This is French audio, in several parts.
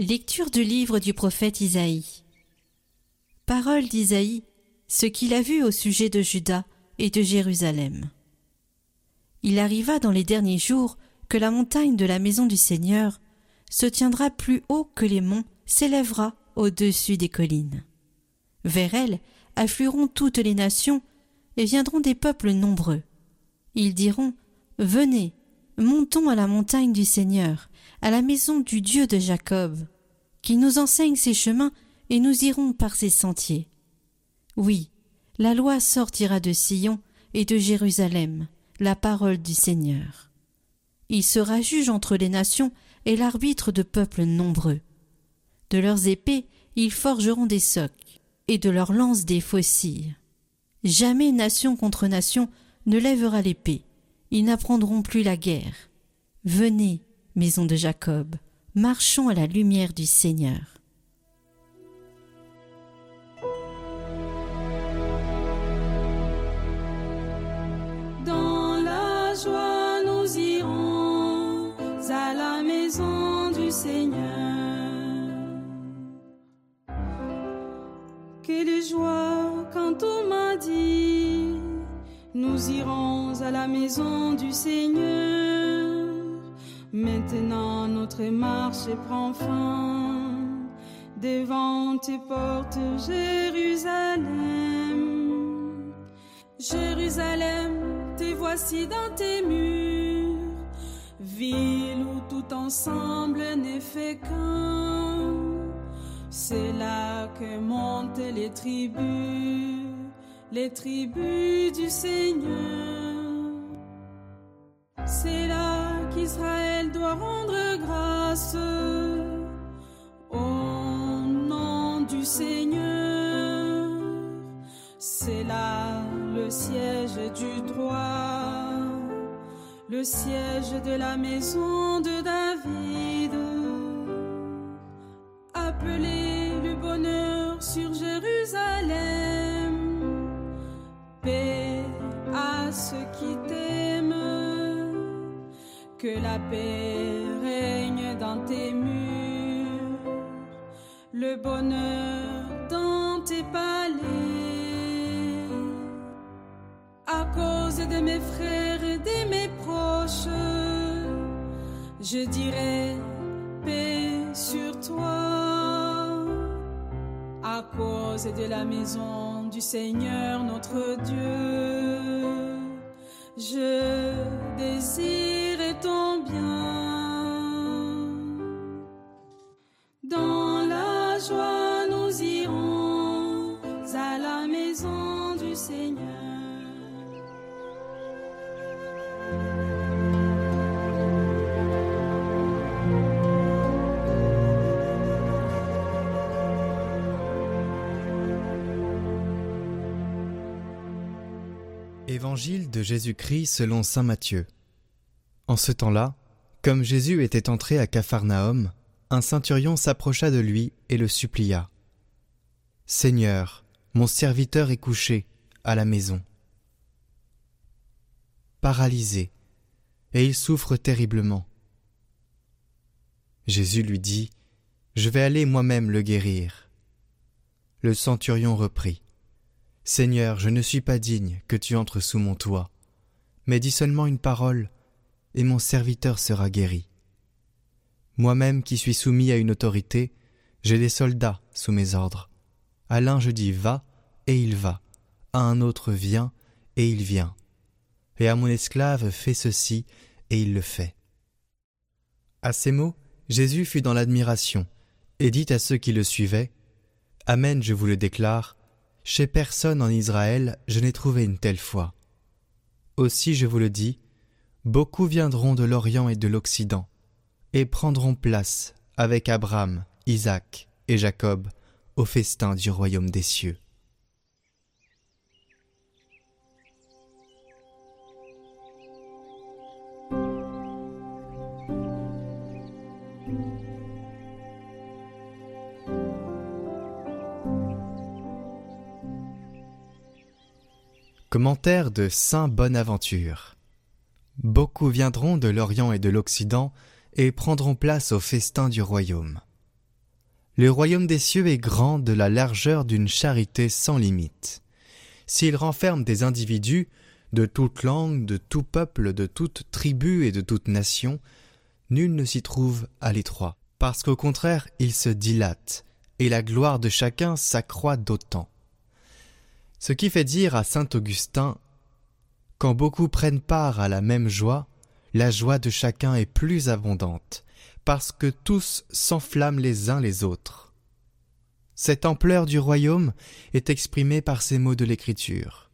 Lecture du livre du prophète Isaïe. Parole d'Isaïe, ce qu'il a vu au sujet de Juda et de Jérusalem. Il arriva dans les derniers jours que la montagne de la maison du Seigneur se tiendra plus haut que les monts, s'élèvera au-dessus des collines. Vers elle afflueront toutes les nations et viendront des peuples nombreux. Ils diront Venez, montons à la montagne du Seigneur, à la maison du Dieu de Jacob, qui nous enseigne ses chemins et nous irons par ses sentiers. Oui, la loi sortira de Sion et de Jérusalem, la parole du Seigneur. Il sera juge entre les nations et l'arbitre de peuples nombreux. De leurs épées, ils forgeront des socs, et de leurs lances des faucilles. Jamais nation contre nation ne lèvera l'épée, ils n'apprendront plus la guerre. Venez, maison de Jacob, marchons à la lumière du Seigneur. Dans la joie, nous irons à la maison du Seigneur. Quelle joie quand on m'a dit, nous irons à la maison du Seigneur. Maintenant notre marche prend fin devant tes portes, Jérusalem. Jérusalem, te voici dans tes murs, ville où tout ensemble n'est fait qu'un. C'est là que montent les tribus, les tribus du Seigneur. C'est là qu'Israël doit rendre grâce au nom du Seigneur. C'est là le siège du droit, le siège de la maison de David. Que la paix règne dans tes murs, le bonheur dans tes palais. À cause de mes frères et de mes proches, je dirai paix sur toi. À cause de la maison du Seigneur notre Dieu, je désire Dans la joie, nous irons à la maison du Seigneur. Évangile de Jésus-Christ selon Saint Matthieu. En ce temps-là, comme Jésus était entré à Capharnaüm, un centurion s'approcha de lui et le supplia. Seigneur, mon serviteur est couché à la maison, paralysé, et il souffre terriblement. Jésus lui dit, Je vais aller moi-même le guérir. Le centurion reprit. Seigneur, je ne suis pas digne que tu entres sous mon toit, mais dis seulement une parole, et mon serviteur sera guéri. Moi-même qui suis soumis à une autorité, j'ai des soldats sous mes ordres. À l'un je dis va, et il va, à un autre viens, et il vient. Et à mon esclave fais ceci, et il le fait. À ces mots, Jésus fut dans l'admiration, et dit à ceux qui le suivaient, Amen, je vous le déclare, chez personne en Israël je n'ai trouvé une telle foi. Aussi je vous le dis, beaucoup viendront de l'Orient et de l'Occident, et prendront place avec Abraham, Isaac et Jacob au festin du royaume des cieux. Commentaire de Saint Bonaventure. Beaucoup viendront de l'Orient et de l'Occident et prendront place au festin du royaume. Le royaume des cieux est grand de la largeur d'une charité sans limite. S'il renferme des individus de toute langue, de tout peuple, de toute tribu et de toute nation, nul ne s'y trouve à l'étroit, parce qu'au contraire il se dilate, et la gloire de chacun s'accroît d'autant. Ce qui fait dire à saint Augustin Quand beaucoup prennent part à la même joie, la joie de chacun est plus abondante, parce que tous s'enflamment les uns les autres. Cette ampleur du royaume est exprimée par ces mots de l'Écriture.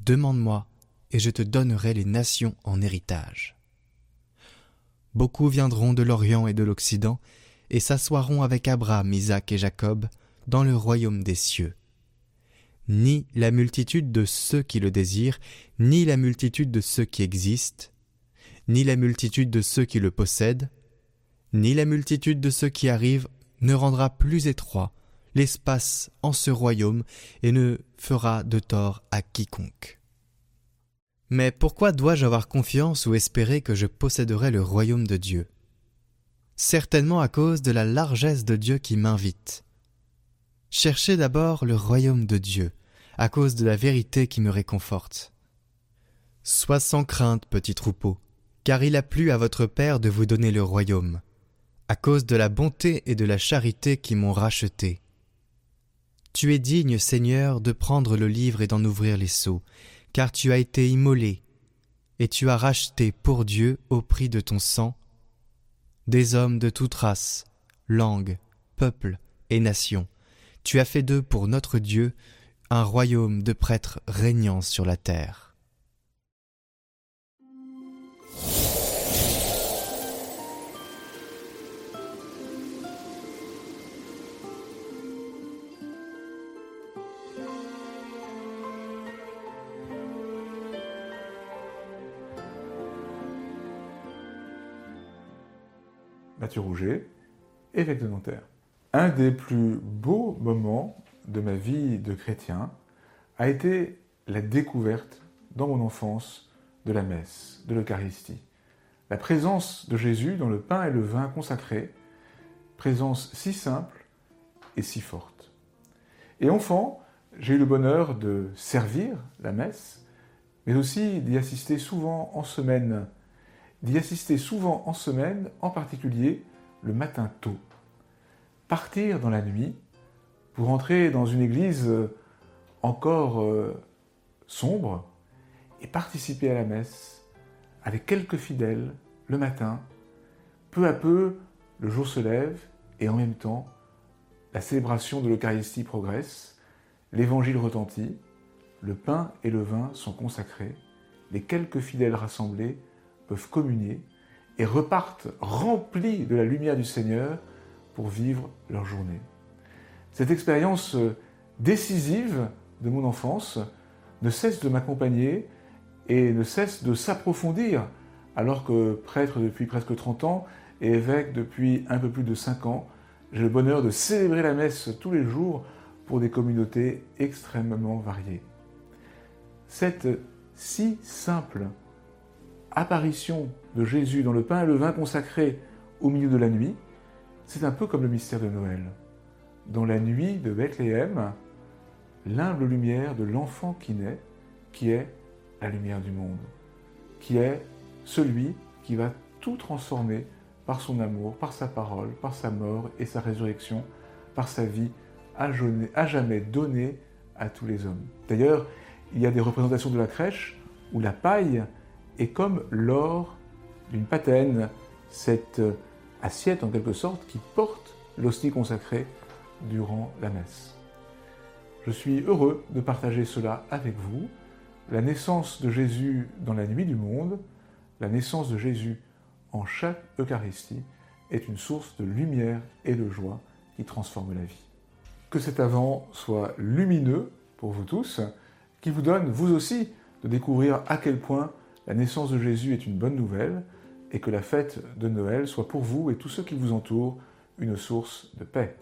Demande-moi, et je te donnerai les nations en héritage. Beaucoup viendront de l'Orient et de l'Occident, et s'assoiront avec Abraham, Isaac et Jacob dans le royaume des cieux. Ni la multitude de ceux qui le désirent, ni la multitude de ceux qui existent, ni la multitude de ceux qui le possèdent, ni la multitude de ceux qui arrivent ne rendra plus étroit l'espace en ce royaume et ne fera de tort à quiconque. Mais pourquoi dois-je avoir confiance ou espérer que je posséderai le royaume de Dieu? Certainement à cause de la largesse de Dieu qui m'invite. Cherchez d'abord le royaume de Dieu, à cause de la vérité qui me réconforte. Sois sans crainte, petit troupeau, car il a plu à votre Père de vous donner le royaume, à cause de la bonté et de la charité qui m'ont racheté. Tu es digne, Seigneur, de prendre le livre et d'en ouvrir les sceaux, car tu as été immolé, et tu as racheté pour Dieu au prix de ton sang des hommes de toute race, langue, peuple et nation. Tu as fait d'eux pour notre Dieu un royaume de prêtres régnant sur la terre. Mathieu Rouget, évêque de Nanterre. Un des plus beaux moments de ma vie de chrétien a été la découverte dans mon enfance de la messe, de l'Eucharistie. La présence de Jésus dans le pain et le vin consacrés, présence si simple et si forte. Et enfant, j'ai eu le bonheur de servir la messe, mais aussi d'y assister souvent en semaine d'y assister souvent en semaine, en particulier le matin tôt. Partir dans la nuit pour entrer dans une église euh, encore euh, sombre et participer à la messe avec quelques fidèles le matin. Peu à peu, le jour se lève et en même temps, la célébration de l'Eucharistie progresse, l'évangile retentit, le pain et le vin sont consacrés, les quelques fidèles rassemblés peuvent communier et repartent remplis de la lumière du Seigneur pour vivre leur journée. Cette expérience euh, décisive de mon enfance ne cesse de m'accompagner et ne cesse de s'approfondir alors que prêtre depuis presque 30 ans et évêque depuis un peu plus de 5 ans, j'ai le bonheur de célébrer la messe tous les jours pour des communautés extrêmement variées. Cette si simple apparition de Jésus dans le pain et le vin consacré au milieu de la nuit, c'est un peu comme le mystère de Noël. Dans la nuit de Bethléem, l'humble lumière de l'enfant qui naît, qui est la lumière du monde, qui est celui qui va tout transformer par son amour, par sa parole, par sa mort et sa résurrection, par sa vie à jamais donnée à tous les hommes. D'ailleurs, il y a des représentations de la crèche où la paille est comme l'or d'une patène, cette assiette en quelque sorte qui porte l'hostie consacrée durant la messe. Je suis heureux de partager cela avec vous, la naissance de Jésus dans la nuit du monde, la naissance de Jésus en chaque Eucharistie est une source de lumière et de joie qui transforme la vie. Que cet avant soit lumineux pour vous tous, qui vous donne, vous aussi, de découvrir à quel point la naissance de Jésus est une bonne nouvelle et que la fête de Noël soit pour vous et tous ceux qui vous entourent une source de paix.